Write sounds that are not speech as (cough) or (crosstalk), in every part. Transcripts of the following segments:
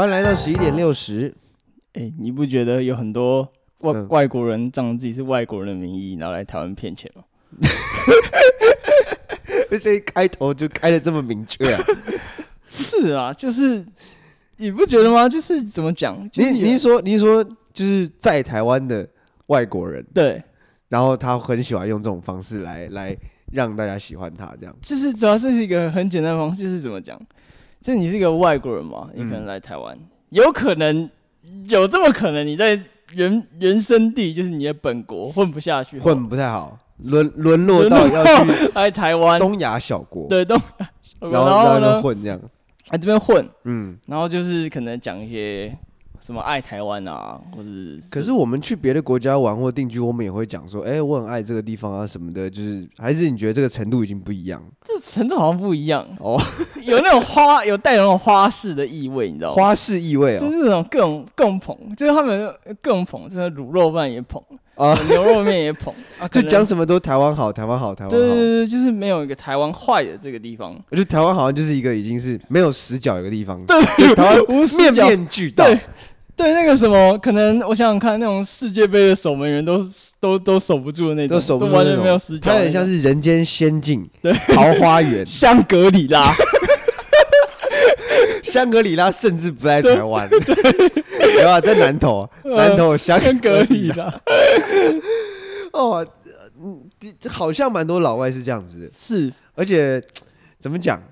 欢迎来到十一点六十。哎，你不觉得有很多外、嗯、外国人仗自己是外国人的名义，然后来台湾骗钱吗？而且一开头就开的这么明确啊？(laughs) 不是啊，就是你不觉得吗？就是怎么讲？就是、你你说你说就是在台湾的外国人，对，然后他很喜欢用这种方式来来让大家喜欢他，这样就是主要这是一个很简单的方式，就是怎么讲？就你是一个外国人嘛，你可能来台湾，嗯、有可能。有这么可能？你在原原生地，就是你的本国混不下去，混不太好，沦沦落到要去来台湾。东亚小国，对东亚，然后然后混这样，来这边混，嗯，然后就是可能讲一些。什么爱台湾啊，或者是？可是我们去别的国家玩或定居，我们也会讲说，哎、欸，我很爱这个地方啊什么的。就是还是你觉得这个程度已经不一样？这程度好像不一样哦，(laughs) 有那种花，有带有那种花式的意味，你知道吗？花式意味啊、哦，就是那种各种各种捧，就是他们各种捧，就是卤肉饭也捧啊，牛肉面也捧啊，(laughs) 就讲什么都台湾好，台湾好，台湾好。对对对，就是没有一个台湾坏的这个地方。我觉得台湾好像就是一个已经是没有死角一个地方，对，台湾面面俱到。对对那个什么，可能我想想看，那种世界杯的守门员都都都守不住的那种，都守不住，完全没有死角，他有点像是人间仙境，对，桃花源，(laughs) 香格里拉，(laughs) 香格里拉甚至不在台湾，对。吧？在南投，南投香格里拉。哦，嗯，好像蛮多老外是这样子，是，而且怎么讲，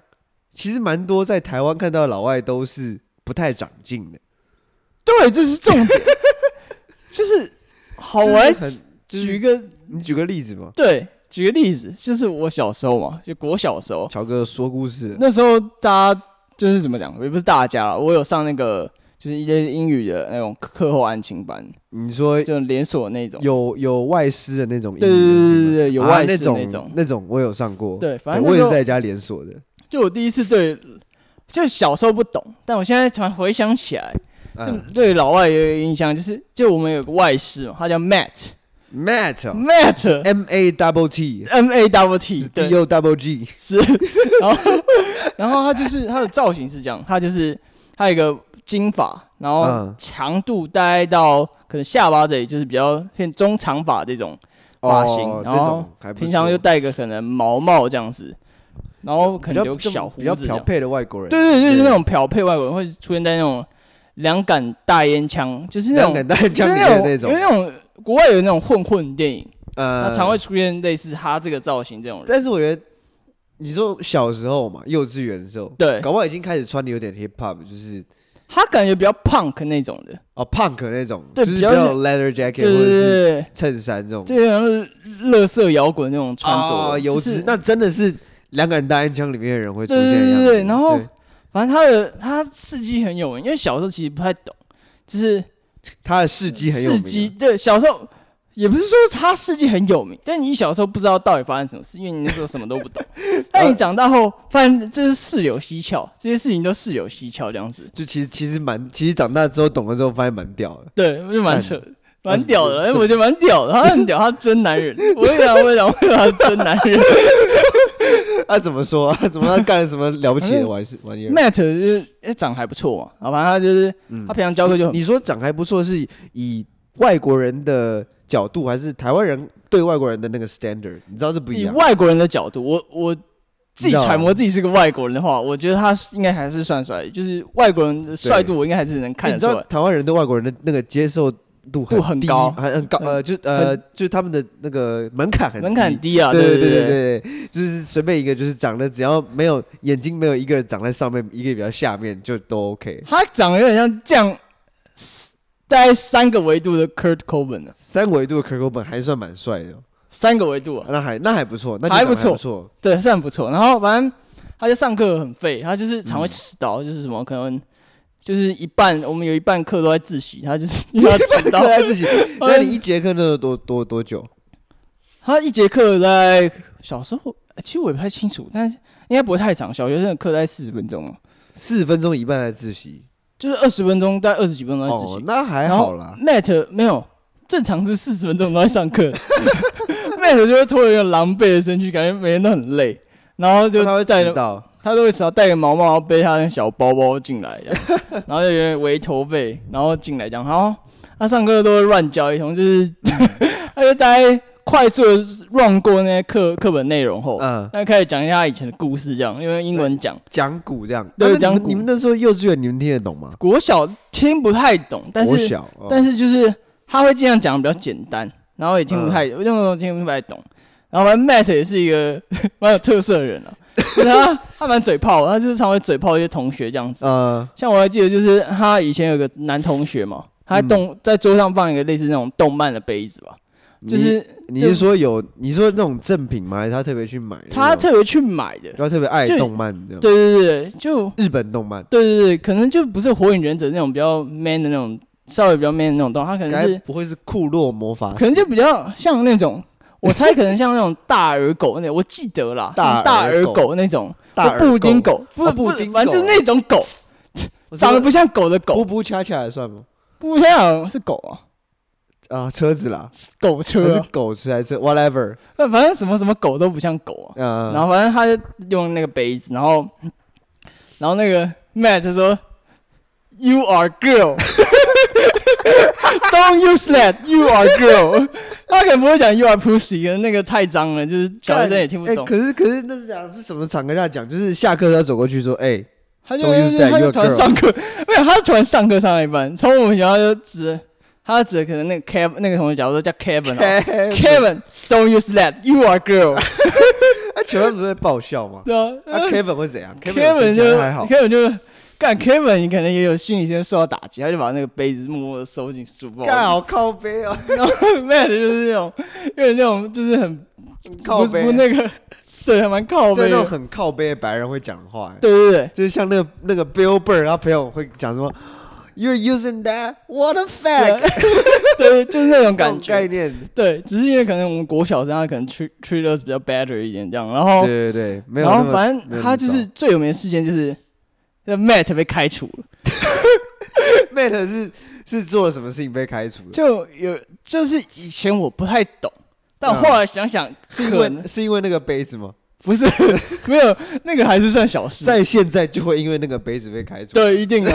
其实蛮多在台湾看到的老外都是不太长进的。对，这是重点，(laughs) 就是好玩。举一个，你举个例子嘛？对，举个例子，就是我小时候嘛，就国小时候，乔哥说故事。那时候大家就是怎么讲，也不是大家，我有上那个就是一些英语的那种课后安情班。你说就连锁那种，有有外师的那种，对对对对有外师那种那种，那种我有上过。对，反正我也是在家连锁的。就我第一次对，就小时候不懂，但我现在突然回想起来。就对老外也有印象，就是就我们有个外师嘛，他叫 Matt，Matt，Matt，M A double T，M A double T，D O double G，是，(laughs) 然后然后他就是他的造型是这样，他就是他有一个金发，然后长度大概到可能下巴这里，就是比较偏中长发这种发型，然后平常就戴一个可能毛帽这样子，然后可能有小胡子，比较标配的外国人，对对对，就是那种漂配外国人会出现在那种。两杆大烟枪，就是那种，就是那种，因为那种。国外有那种混混电影，呃，他常会出现类似他这个造型这种人。但是我觉得，你说小时候嘛，幼稚园的时候，对，搞不好已经开始穿的有点 hip hop，就是他感觉比较 punk 那种的，哦，punk 那种，对，就是比较 leather jacket 或者是衬衫这种，就像是乐色摇滚那种穿着，啊，油脂，那真的是两杆大烟枪里面的人会出现一样，对，然后。反正他的他事迹很有名，因为小时候其实不太懂，就是他的事迹很有名。事迹对，小时候也不是说他事迹很有名，但你小时候不知道到底发生什么事，因为你那时候什么都不懂。(laughs) 但你长大后发现这是事有蹊跷，这些事情都事有蹊跷，这样子。就其实其实蛮，其实长大之后懂了之后，发现蛮屌的。对，就蛮扯，蛮屌的，我觉得蛮屌的，他很屌，他真男人。(laughs) 我讲，我讲，为什么他真男人？他、(laughs) 啊、怎么说？他怎么他干了什么了不起的玩事玩意儿？Matt 就是哎长还不错嘛，好吧他就是、嗯、他平常教课就很。你说长还不错，是以外国人的角度，还是台湾人对外国人的那个 standard？你知道这不一样。以外国人的角度，我我自己揣摩自己是个外国人的话，我觉得他应该还是算帅，就是外国人的帅度，我应该还是能看得出来。你知道台湾人对外国人的那个接受度很，很高，很很高，呃，就呃，就是他们的那个门槛很门槛很低啊，对对对对对，就是随便一个，就是长得只要没有眼睛，没有一个人长在上面，一个比较下面就都 OK。他长得有点像这样，大概三个维度的 Kurt Cobain 呢，三维度的 Kurt Cobain 还算蛮帅的，三个维度啊，那还那还不错，那还不错，对，算不错。然后反正他就上课很废，他就是常会迟到，就是什么可能。就是一半，我们有一半课都在自习，他就是因为他迟到在自习。(laughs) 那你一节课那多多多久？他一节课在小时候，其实我也不太清楚，但是应该不会太长。小学生的课在四十分钟，四十分钟一半在自习，就是二十分钟，大概二十几分钟在自习。哦，那还好啦。Matt 没有，正常是四十分钟都在上课。(laughs) Matt 就会拖着一个狼狈的身躯，感觉每天都很累，然后就他会迟到。他都会只要戴个毛毛，然后背他那小包包进来，(laughs) 然后就有点围头背，然后进来这样。然后他上课都会乱教一通，就是、嗯、(laughs) 他就大概快速的 run 过那些课课本内容后，嗯，他开始讲一下他以前的故事，这样，因为英文讲讲古这样。对，讲古。你们那时候幼稚园，你们听得懂吗？国小听不太懂，但是国小、哦、但是就是他会尽量讲的比较简单，然后也听不太，我那时候听不太懂。然后反正 Matt 也是一个 (laughs) 蛮有特色的人啊，他他蛮嘴炮，他就是常会嘴炮一些同学这样子。嗯，像我还记得，就是他以前有个男同学嘛，他动在桌上放一个类似那种动漫的杯子吧，就是你是说有你说那种赠品吗？还是他特别去买？他特别去买的，他特别爱动漫这样。对对对，就日本动漫。对对对，可能就不是火影忍者那种比较 man 的那种，稍微比较 man 的那种动，他可能是不会是库洛魔法，可能就比较像那种。我猜可能像那种大耳狗那，我记得啦，大耳狗那种，大布丁狗，不是布丁，反正就是那种狗，长得不像狗的狗。布布恰恰算吗？布布恰恰是狗啊，啊车子啦，狗车是狗车还是 whatever？那反正什么什么狗都不像狗啊。然后反正他就用那个杯子，然后然后那个 Matt 说，You are girl。(laughs) (laughs) Don't use that. You are girl. 他可能不会讲 You are pussy，可能那个太脏了，就是小学生也听不懂。可是可是那是讲是什么场合下讲？就是下课他走过去说：“哎，他就他就突然上课，没有，他突然上课上了一半，从我们学校就指，他指可能那个 Kevin 那个同学，假如说叫 Kevin，Kevin，Don't use that. You are girl. 他全班不是会爆笑吗？对啊，那 Kevin 会怎样？Kevin 就还好，Kevin 就。干 Kevin，你可能也有心理先受到打击，他就把那个杯子默默的收进书包。干好靠杯哦！(laughs) 然后 Matt 就是那种，因为那种就是很靠背，不那个，(laughs) 对，还蛮靠背。就那种很靠杯的白人会讲话。对对对，就是像那个那个 Bill Burr，他朋友会讲什么？You're using that? What a fact！(laughs) 对，就是那种感觉概念。对，只是因为可能我们国小生他可能 treat treat us 比较 better 一点这样，然后对对对，没有。然后反正他就是最有名的事件就是。那 Matt 被开除了，(laughs) Matt 是是做了什么事情被开除了？就有就是以前我不太懂，但后来想想，是因为是因为那个杯子吗？不是，(laughs) 没有那个还是算小事。在现在就会因为那个杯子被开除？对，一定的。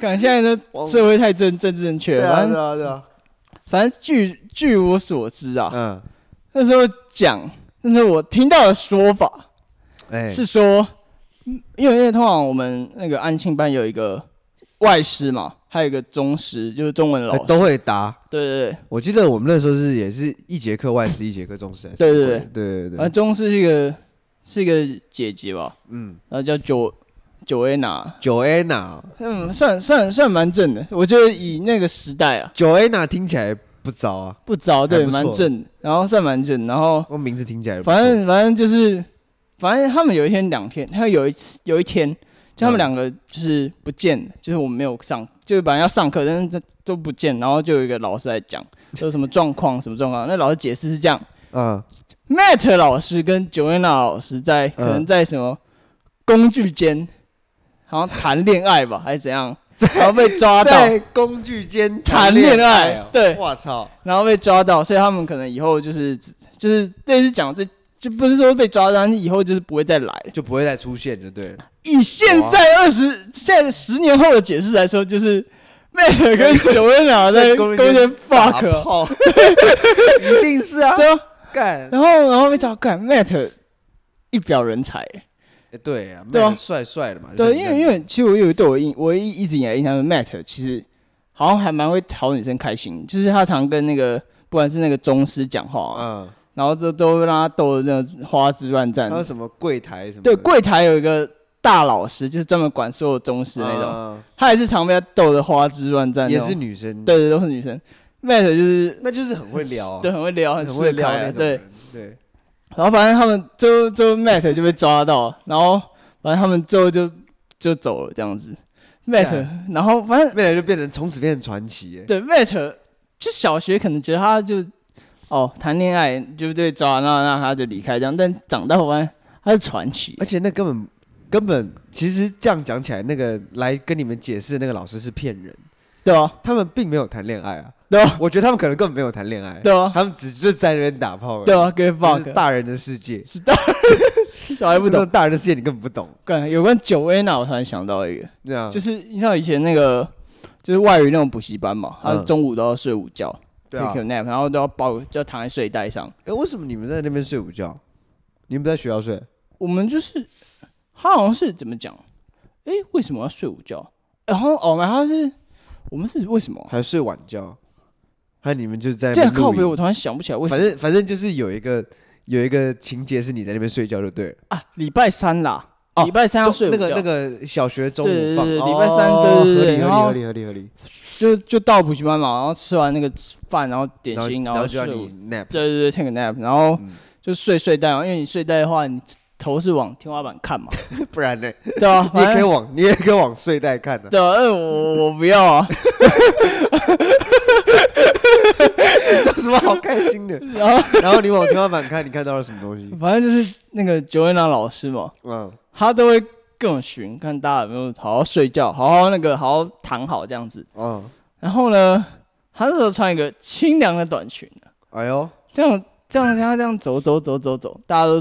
看现在的社会太正政治正确了，反正对啊对啊。反正据据我所知啊，嗯，那时候讲，那时候我听到的说法，哎，是说。因为因为通常我们那个安庆班有一个外师嘛，还有一个中师，就是中文老师都会答。对对对，我记得我们那时候是也是一节课外师，一节课中师。对对对对对对。中师是一个是一个姐姐吧，嗯，然后叫九九安娜，九安娜，嗯，算算算蛮正的。我觉得以那个时代啊，九安娜听起来不糟啊，不糟，对，蛮正，然后算蛮正，然后我名字听起来，反正反正就是。反正他们有一天两天，他有一次有一天，就他们两个就是不见，嗯、就是我们没有上，就是本来要上课，但是都不见，然后就有一个老师来讲，说什么状况，什么状况。那老师解释是这样，嗯，Matt 老师跟 Joanna 老师在可能在什么工具间，好像谈恋爱吧，还是怎样，(laughs) 然后被抓到。在工具间谈恋爱，对，我操，然后被抓到，所以他们可能以后就是就是类似讲这。就不是说被抓到，你以后就是不会再来，就不会再出现，就对了。以现在二十现在十年后的解释来说，就是 Matt 跟 Joanna 在 (laughs) 公园 fuck，(laughs) 一定是啊，对啊，干，然后然后被抓干，Matt 一表人才，哎，对啊，对啊，帅帅的嘛，对，因为因为其实我有对我印，我一一直以来印象是 Matt 其实好像还蛮会讨女生开心，就是他常跟那个不管是那个宗师讲话，嗯。然后就都让他逗得那种花枝乱颤。还有什么柜台什么？对，柜台有一个大老师，就是专门管所有中师那种。嗯、他也是常被他逗得花枝乱颤。也是女生。对对，都是女生。Matt 就是，那就是很会聊、啊。(laughs) 对，很会聊，很会聊那种。对对。然后反正他们最后最后 Matt 就被抓到，然后反正他们最后就就走了这样子。Matt，干然后反正 Matt 就变成从此变成传奇。对，Matt 就小学可能觉得他就。哦，谈恋爱就对抓，那那他就离开这样。但长大后他是传奇，而且那根本根本其实这样讲起来，那个来跟你们解释那个老师是骗人，对啊，他们并没有谈恋爱啊，对啊，我觉得他们可能根本没有谈恋爱，对啊，他们只是在那边打炮，对啊，give fuck，大人的世界，是大人，小孩不懂，大人的世界你根本不懂。对有关 Joanna，我突然想到一个，对啊，就是你像以前那个，就是外语那种补习班嘛，他中午都要睡午觉，take a nap，然后都要抱，就要躺在睡袋上。哎，为什么你们在那边睡午觉？你们不在学校睡？我们就是，他好像是怎么讲？哎，为什么要睡午觉？然后哦，然后是，我们是为什么？还睡晚觉？还你们就是在这样靠北，我突然想不起来为什么。反正反正就是有一个有一个情节是你在那边睡觉就对了啊。礼拜三啦，礼拜三要睡那个那个小学中午放，礼拜三对对对，合理合理合理合理。就就到补习班嘛，然后吃完那个饭，然后点心，然后就要你 nap，对对对，take a nap，然后就睡睡袋，因为你睡袋的话，你头是往天花板看嘛，(laughs) 不然呢？对啊，(laughs) 你也可以往你也可以往睡袋看的。对啊，我我不要啊。(laughs) 有什么好开心的？然后，然后你往天花板看，你看到了什么东西？反正就是那个 Joanna 老师嘛，嗯，他都会跟我询，看大家有没有好好睡觉，好好那个好好躺好这样子。嗯，然后呢，他那时候穿一个清凉的短裙。哎呦，这样这样像他这样走走走走走，大家都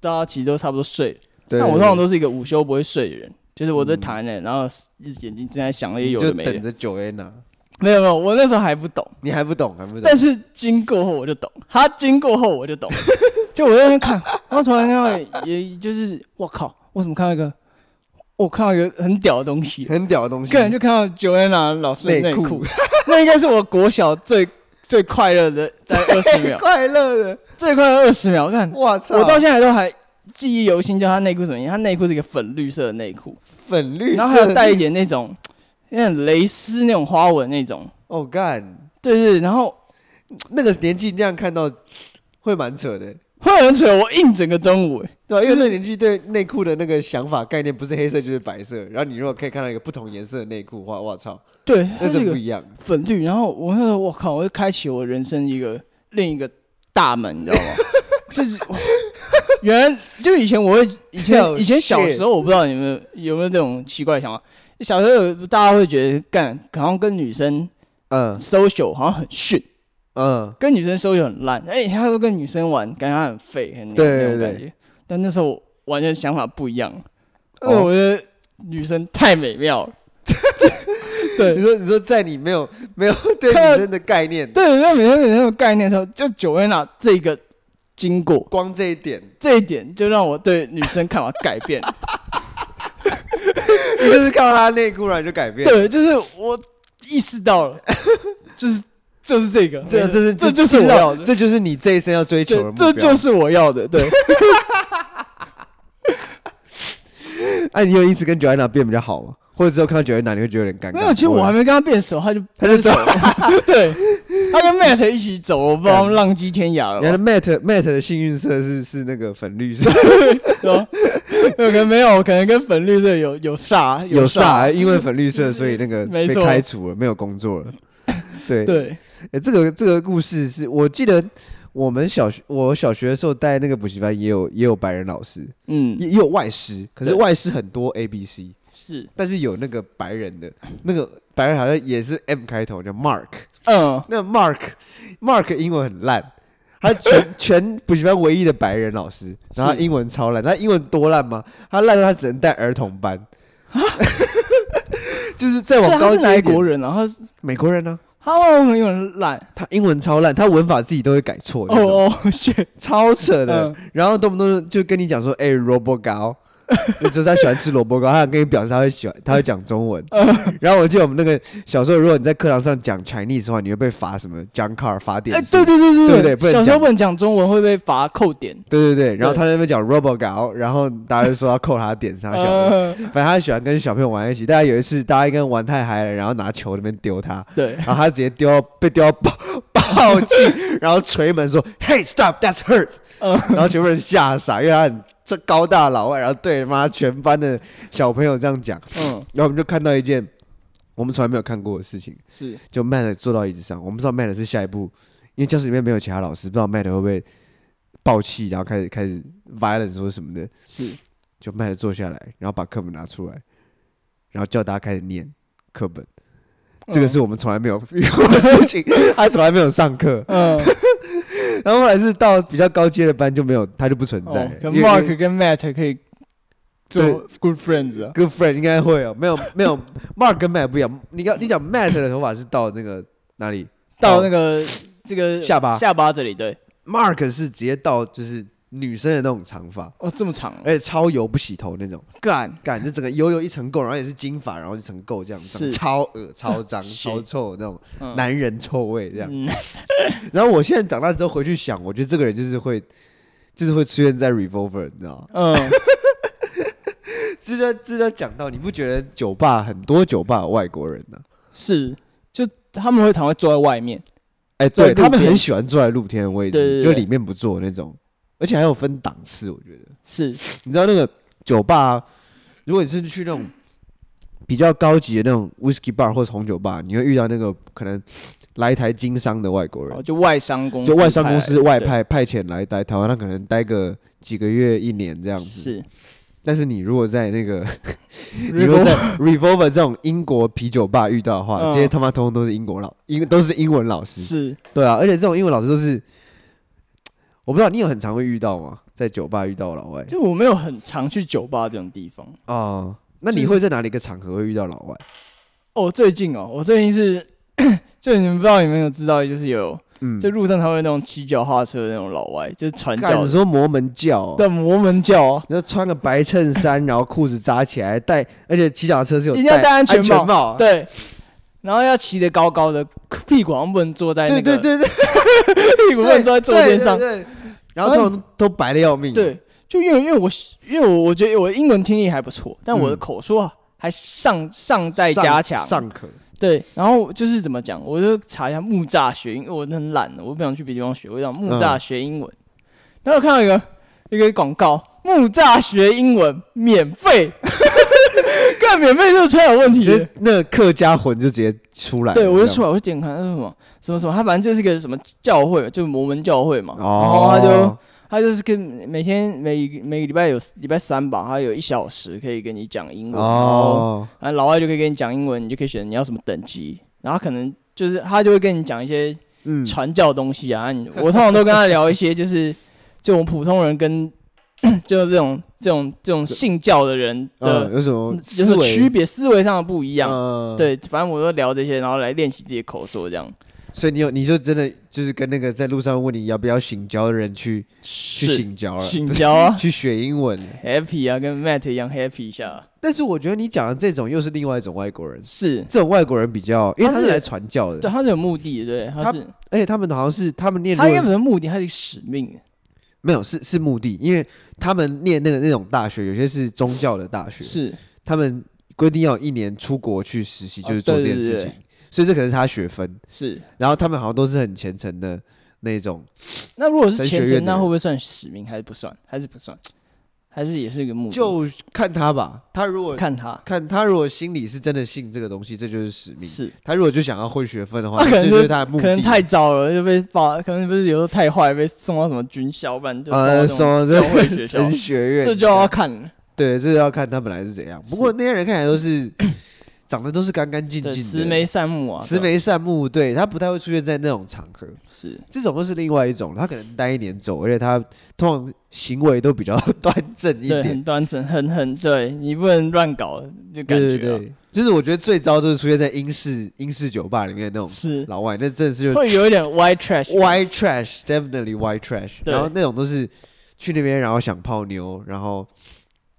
大家其实都差不多睡了。但我通常都是一个午休不会睡的人，就是我在躺在那，然后一直眼睛正在想那些有的没的。就等着 Joanna。没有没有，我那时候还不懂。你还不懂，还不懂。但是经过后我就懂，他经过后我就懂。(laughs) 就我在那边看，然后突然看到，也就是我靠，我怎么看到一个？我看到一个很屌的东西，很屌的东西。个人就看到 Joanna 老师的内裤，(laughs) 那应该是我国小最最快乐的在二十秒，快乐的最快乐二十秒。看，我操！我到现在都还记忆犹新，叫他内裤什么？他内裤是一个粉绿色的内裤，粉绿色，然后还有带一点那种。有点蕾丝那种花纹那种，哦干，对对，然后那个年纪这样看到会蛮扯的，会很扯。我硬整个中午，对啊，因为那年纪对内裤的那个想法概念不是黑色就是白色，然后你如果可以看到一个不同颜色的内裤，哇我操，对，那是不一样，粉绿。然后我那时候我靠，我就开启我人生一个另一个大门，你知道吗？(laughs) 就是原来就以前我会以前 (laughs) 以前小时候我不知道你们有没有这种奇怪的想法。小时候大家会觉得干，好像跟女生嗯 social 好像很逊，嗯，跟女生 social 很烂，哎，他都跟女生玩，感觉他很废，很那种感觉。但那时候完全想法不一样，因为我觉得女生太美妙了。(laughs) 对，你说你说在你没有没有对女生的概念，对，没有女生没有概念的时候，就 Joanna 这个经过，光这一点，这一点就让我对女生看法改变。(laughs) 就是看到她内裤，然后就改变。对，就是我意识到了，(laughs) 就是就是这个，这这是这就是我要的，这就是你这一生要追求的这就是我要的。对。(laughs) 哎，你有因此跟 Joanna 变比较好吗？或者之后看到 Joanna 你会觉得有点尴尬？没有，其实我还没跟他变熟，他就他就走了。(laughs) 对，他跟 Matt 一起走，我不知道浪迹天涯了。原来 Matt Matt 的幸运色是是那个粉绿色。(laughs) 有可能没有，可能跟粉绿色有有煞，有煞，因为粉绿色，所以那个被开除了，没有工作了。对对，哎，这个这个故事是我记得我们小学我小学的时候带那个补习班也有也有白人老师，嗯，也也有外师，可是外师很多 A B C 是，但是有那个白人的，那个白人好像也是 M 开头，叫 Mark，嗯，(laughs) 那 Mark Mark 英文很烂。他全 (laughs) 全补习班唯一的白人老师，然后英文超烂。他英文多烂吗？他烂到他只能带儿童班，(laughs) 就是在往高级一点。他是哪国人啊？他是美国人呢？他为什么英文烂？他英文超烂，他文法自己都会改错。哦哦，超扯的。然后动不动就跟你讲说：“哎，Robo 那时候他喜欢吃萝卜糕，他想跟你表示他会喜欢，他会讲中文。然后我记得我们那个小时候，如果你在课堂上讲 Chinese 的话，你会被罚什么？Jump car 罚点？哎，对对对对对对，小时候不能讲中文会被罚扣点。对对对，然后他在那边讲 Robo 糕，然后大家就说要扣他点上。(laughs) 反正他喜欢跟小朋友玩一起。大家有一次，大家一个人玩太嗨了，然后拿球那边丢他，对，然后他直接丢被丢到爆爆气，然后捶门说：“Hey stop，that's hurt。(laughs) ”然后全部人吓傻，因为他很。这高大老外，然后对妈全班的小朋友这样讲，嗯，然后我们就看到一件我们从来没有看过的事情，是。就 Matt 坐到椅子上，我们不知道 Matt 是下一步，因为教室里面没有其他老师，不知道 Matt 会不会爆气，然后开始开始 violence 或什么的，是。就 Matt 坐下来，然后把课本拿出来，然后叫大家开始念课本，这个是我们从来没有遇过的事情，他从来没有上课。嗯，然后后来是到比较高阶的班就没有，他就不存在。跟 Mark 跟 Matt 可以做 good friends 啊，good friend 应该会哦。没有 (laughs) 没有，Mark 跟 Matt 不一样。你刚你讲 Matt 的头发是到那个哪里？到那个这个下巴下巴这里。对，Mark 是直接到就是。女生的那种长发哦，这么长，而且超油不洗头那种，干干，就整个油油一层垢，然后也是金发，然后一层垢这样子，超恶、超脏、(laughs) 超臭那种男人臭味这样。(laughs) 然后我现在长大之后回去想，我觉得这个人就是会，就是会出现在 Revolver，你知道吗？嗯。(laughs) 值得值得讲到，你不觉得酒吧很多酒吧有外国人呢？是，就他们会常会坐在外面，哎，对他们很喜欢坐在露天的位置，就里面不坐那种。而且还有分档次，我觉得是。你知道那个酒吧，如果你是去那种比较高级的那种 whisky bar 或者红酒吧，你会遇到那个可能来台经商的外国人，就外商公司，就外商公司外派派遣来待台湾，他可能待个几个月、一年这样子。是。但是你如果在那个，(laughs) 你如果在 Revolver 这种英国啤酒吧遇到的话，这些他妈通通都是英国老英都是英文老师。是。对啊，而且这种英文老师都是。我不知道你有很常会遇到吗？在酒吧遇到老外？就我没有很常去酒吧这种地方啊。那你会在哪里一个场合会遇到老外？哦，最近哦，我最近是，(coughs) 就你们不知道有没有知道，就是有，嗯，就路上他会那种骑脚踏车的那种老外，就是传教。你说摩门教？对，摩门教啊。然后穿个白衬衫，然后裤子扎起来，戴，而且骑脚踏车是有一定要戴安全帽，对。然后要骑得高高的，屁股好像不能坐在那个，对对对对，(laughs) 屁股不能坐在坐垫上。然后都都白的要命。对，就因为因为我因为我我觉得我英文听力还不错，但我的口说还尚尚待加强，尚可。对，然后就是怎么讲，我就查一下木栅学英，因为我很懒，我不想去别的地方学，我想木栅学英文。然后我看到一个一个广告，木栅学英文免费。(laughs) 干免费就超有问题，其实那个客家魂就直接出来。对，我就出来，我就点开那是什么什么什么，他反正就是一个什么教会，就摩门教会嘛。哦。然后他就他就是跟每天每每个礼拜有礼拜三吧，他有一小时可以跟你讲英文。哦。然后老外就可以跟你讲英文，你就可以选你要什么等级。然后可能就是他就会跟你讲一些传教的东西啊。我通常都跟他聊一些，就是就我们普通人跟。就是这种这种这种信教的人的、嗯、有什么有什么区别？思维上的不一样。嗯、对，反正我都聊这些，然后来练习自己的口说这样。所以你有你就真的就是跟那个在路上问你要不要醒教的人去去醒教了，醒教啊，(laughs) 去学英文，happy 啊，跟 Matt 一样 happy 一下。但是我觉得你讲的这种又是另外一种外国人，是这种外国人比较，因为他是来传教的，对，他是有目的的，对，他是，他而且他们好像是他们念，他应该不是目的，他是使命。没有，是是目的，因为他们念那个那种大学，有些是宗教的大学，是他们规定要一年出国去实习，就是做这件事情，哦、对对对，所以这可能是他学分是。然后他们好像都是很虔诚的那种。那如果是虔诚，那会不会算使命？还是不算？还是不算？还是也是一个目的，就看他吧。他如果看他，看他如果心里是真的信这个东西，这就是使命。是他如果就想要混学分的话，(laughs) 这就是他的目的。可能太早了，就被发，可能不是有时候太坏，被送到什么军校，不然就送到教会学校、(laughs) 神学院。这就要看，对，这就要看他本来是怎样。不过那些人看起来都是。长得都是干干净净的，慈眉善目啊，慈眉善目，对，他不太会出现在那种场合，是。这种都是另外一种，他可能待一年走，而且他通常行为都比较 (laughs) 端正一点，很端正，很很，对你不能乱搞，就感觉，对对对，就是我觉得最糟就是出现在英式英式酒吧里面那种是。老外，那真的是会有一点 white trash，white trash，definitely white trash，然后那种都是去那边然后想泡妞，然后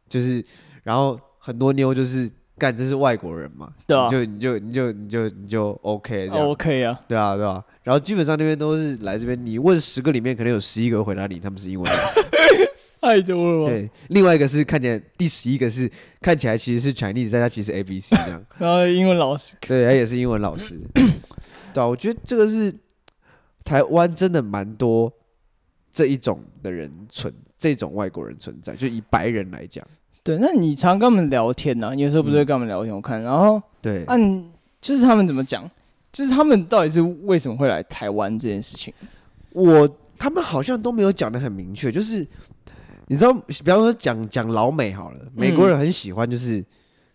就是然后很多妞就是。干，这是外国人嘛？对啊，就你就你就你就你就 OK 这样 OK 啊，对啊对啊。然后基本上那边都是来这边，你问十个里面可能有十一个回答你，他们是英文老师。(laughs) 太多了。对，另外一个是看起来第十一个是看起来其实是 Chinese，但他其实 ABC 这样。(laughs) 然后英文老师。对，他也是英文老师。(coughs) 对啊，我觉得这个是台湾真的蛮多这一种的人存，这种外国人存在，就以白人来讲。对，那你常跟他们聊天呢、啊？你有时候不是会跟他们聊天？我看，然后对，按、啊、就是他们怎么讲？就是他们到底是为什么会来台湾这件事情？我他们好像都没有讲的很明确。就是你知道，比方说讲讲老美好了，美国人很喜欢就是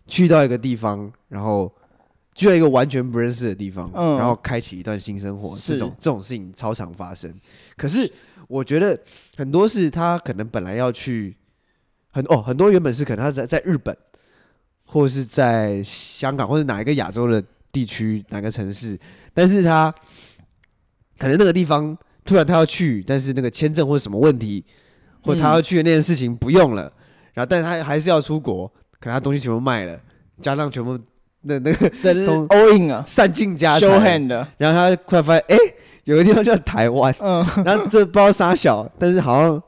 去到一个地方，然后去了一个完全不认识的地方，嗯、然后开启一段新生活，这种这种事情超常发生。可是我觉得很多是他可能本来要去很哦，很多原本是可能他在在日本，或者是在香港，或者哪一个亚洲的地区哪个城市，但是他可能那个地方突然他要去，但是那个签证或者什么问题，或他要去的那件事情不用了，嗯、然后但是他还是要出国，可能他东西全部卖了，加上全部。那那个都 all in 啊，散尽家财，然后他突然发现，哎，有个地方叫台湾，嗯，然后这不知道啥小，但是好像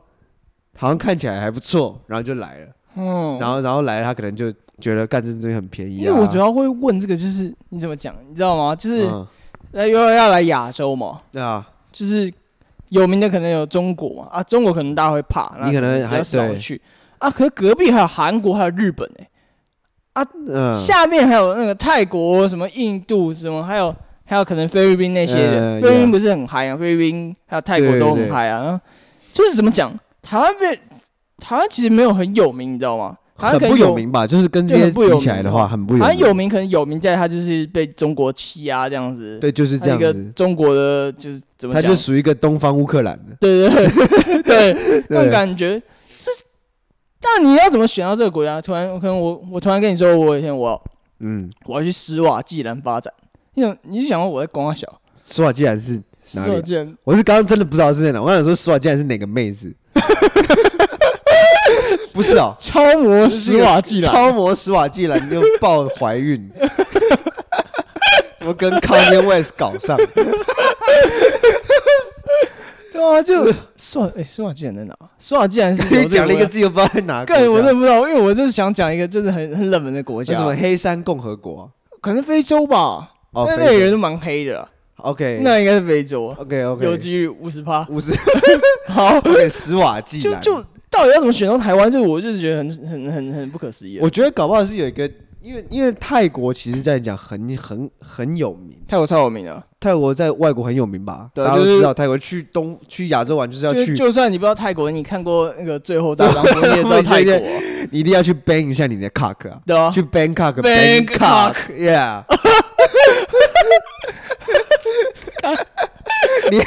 好像看起来还不错，然后就来了，嗯，然后然后来了，他可能就觉得干这东西很便宜啊。因为我主要会问这个，就是你怎么讲，你知道吗？就是呃，又要来亚洲嘛，对啊，就是有名的可能有中国嘛，啊，中国可能大家会怕，你可能还少去啊，可是隔壁还有韩国，还有日本哎。啊，嗯、下面还有那个泰国、什么印度、什么，还有还有可能菲律宾那些人，嗯、菲律宾不是很嗨啊？菲律宾还有泰国都很嗨啊。就是怎么讲，台湾被台湾其实没有很有名，你知道吗？很不有名吧？就是跟这些比起来的话，很不有名。很有名，可能有名在他就是被中国欺压这样子。对，就是这样子。一个中国的就是怎么讲？他就属于一个东方乌克兰的。对对对 (laughs) 对，那种感觉是。但你要怎么选到这个国家？突然可能我我突然跟你说，我有一天我要嗯我要去斯瓦济兰发展，你想你就想说我在光小斯瓦济兰是哪里？我是刚刚真的不知道是在哪，我想说斯瓦济兰是哪个妹子？(laughs) 不是哦，超模史瓦济兰，超模史瓦济兰又抱怀孕，(laughs) 怎么跟 Kanye West 搞上？对啊，就史瓦哎，施瓦济兰在哪？施瓦济兰是 (laughs) 你讲了一个字，又不知道在哪。对，我真的不知道，因为我就是想讲一个真的很很冷门的国家，什么黑山共和国？可能非洲吧。哦，那里人都蛮黑的。OK，那应该是非洲。OK OK，有几率五十趴，五十。(laughs) 好，对，史瓦济兰。就就到底要怎么选到台湾？就我就是觉得很很很很不可思议。我觉得搞不好是有一个。因为因为泰国其实在讲很很很有名，泰国超有名的，泰国在外国很有名吧？大家都知道泰国去东去亚洲玩就是要去，就算你不知道泰国，你看过那个最后大张你也知道泰国，(laughs) 你一定要去 bang 一下你的 cock 啊，对啊，去 Bangkok，Bangkok，yeah，你，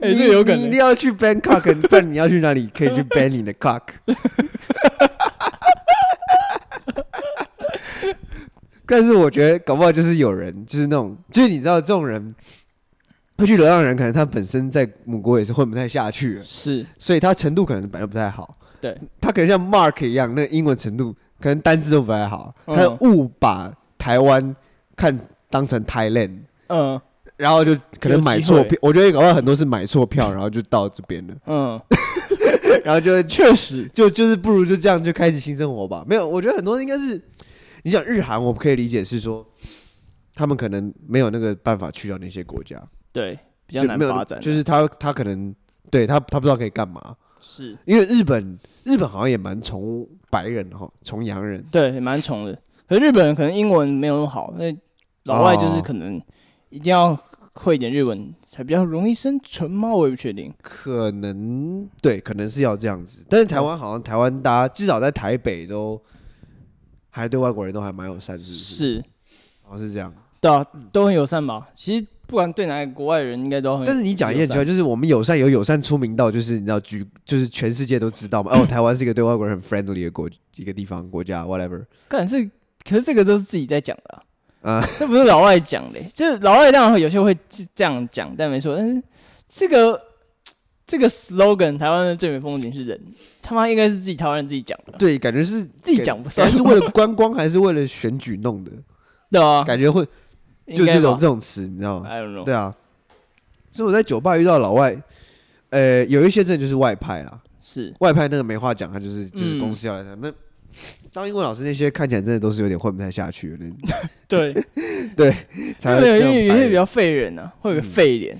(laughs) 哎，这有可能，你一定要去 Bangkok，不然你要去哪里 (laughs) 可以去 bang 你的 cock？但是我觉得搞不好就是有人，就是那种，就是你知道这种人会去流浪人，可能他本身在母国也是混不太下去，是，所以他程度可能本来不太好。对，他可能像 Mark 一样，那个英文程度可能单字都不太好，他误把台湾看当成 Thailand，嗯，然后就可能买错票。我觉得搞不好很多是买错票，然后就到这边了，嗯，(laughs) 然后就 (laughs) 确实就就是不如就这样就开始新生活吧。没有，我觉得很多应该是。你想日韩，我可以理解是说，他们可能没有那个办法去到那些国家，对，比较难发展。就是他他可能对他他不知道可以干嘛，是因为日本日本好像也蛮崇白人哈，崇洋人，对，也蛮崇的。可是日本人可能英文没有那么好，那老外就是可能一定要会一点日文才比较容易生存吗？我也不确定，可能对，可能是要这样子。但是台湾好像台湾大家至少在台北都。还对外国人都还蛮友善，是不是？是，好像是这样。对啊，都很友善吧？其实不管对哪个国外人，应该都很。但是你讲一点奇怪，就是我们友善有友善出名到，就是你知道，举就是全世界都知道嘛。(laughs) 哦，台湾是一个对外国人很 friendly 的国一个地方国家，whatever。可是可是这个都是自己在讲的啊，(laughs) 这不是老外讲的。就是老外当然有些会这样讲，但没错。但是这个。这个 slogan 台湾的最美风景是人，他妈应该是自己台湾人自己讲的。对，感觉是自己讲不上，是为了观光还是为了选举弄的？(laughs) 对啊，感觉会就这种这种词，你知道吗？对啊。所以我在酒吧遇到老外，呃，有一些真的就是外派啊，是外派，那个没话讲，他就是就是公司要来的。那当英文老师那些看起来真的都是有点混不太下去的。(laughs) 对对，因为因为有些比较废人啊，会有个废脸。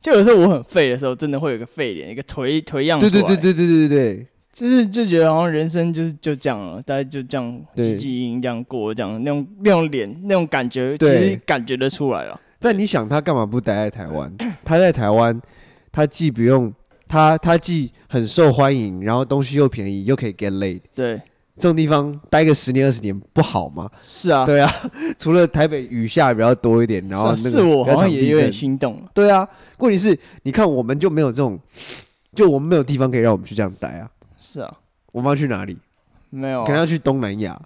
就有时候我很废的时候，真的会有个废脸，一个颓颓样出来。对对对对对对对，就是就觉得好像人生就是就这样了，大家就这样积积这样过，这样那种那种脸那种感觉，其实感觉得出来了。但你想他干嘛不待在台湾？他在台湾，他既不用他他既很受欢迎，然后东西又便宜，又可以 get laid。对，这种地方待个十年二十年不好吗？是啊，对啊，(laughs) 除了台北雨下比较多一点，然后那个是我好像也有点心动。对啊，问题是，你看我们就没有这种，就我们没有地方可以让我们去这样待啊。是啊，我们要去哪里？没有，可能要去东南亚。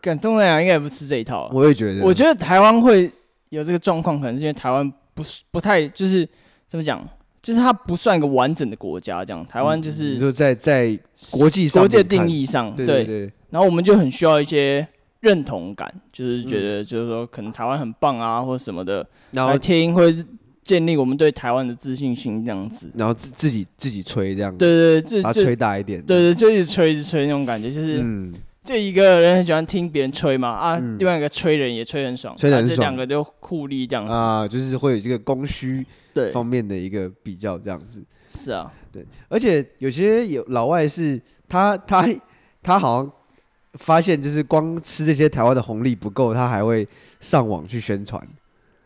干东南亚应该也不吃这一套。我也觉得，我觉得台湾会有这个状况，可能是因为台湾不是不太就是怎么讲。就是它不算一个完整的国家，这样台湾就是就在在国际上国际定义上，对对。对。然后我们就很需要一些认同感，就是觉得就是说可能台湾很棒啊，或者什么的，然后听会建立我们对台湾的自信心这样子。然后自自己自己吹这样，对对对，把它吹大一点，对对，就一直吹一直吹那种感觉，就是就一个人很喜欢听别人吹嘛啊，另外一个吹人也吹很爽，吹很爽，这两个就互利这样子。啊，就是会有这个供需。对方面的一个比较，这样子是啊，对，而且有些有老外是他他他好像发现，就是光吃这些台湾的红利不够，他还会上网去宣传。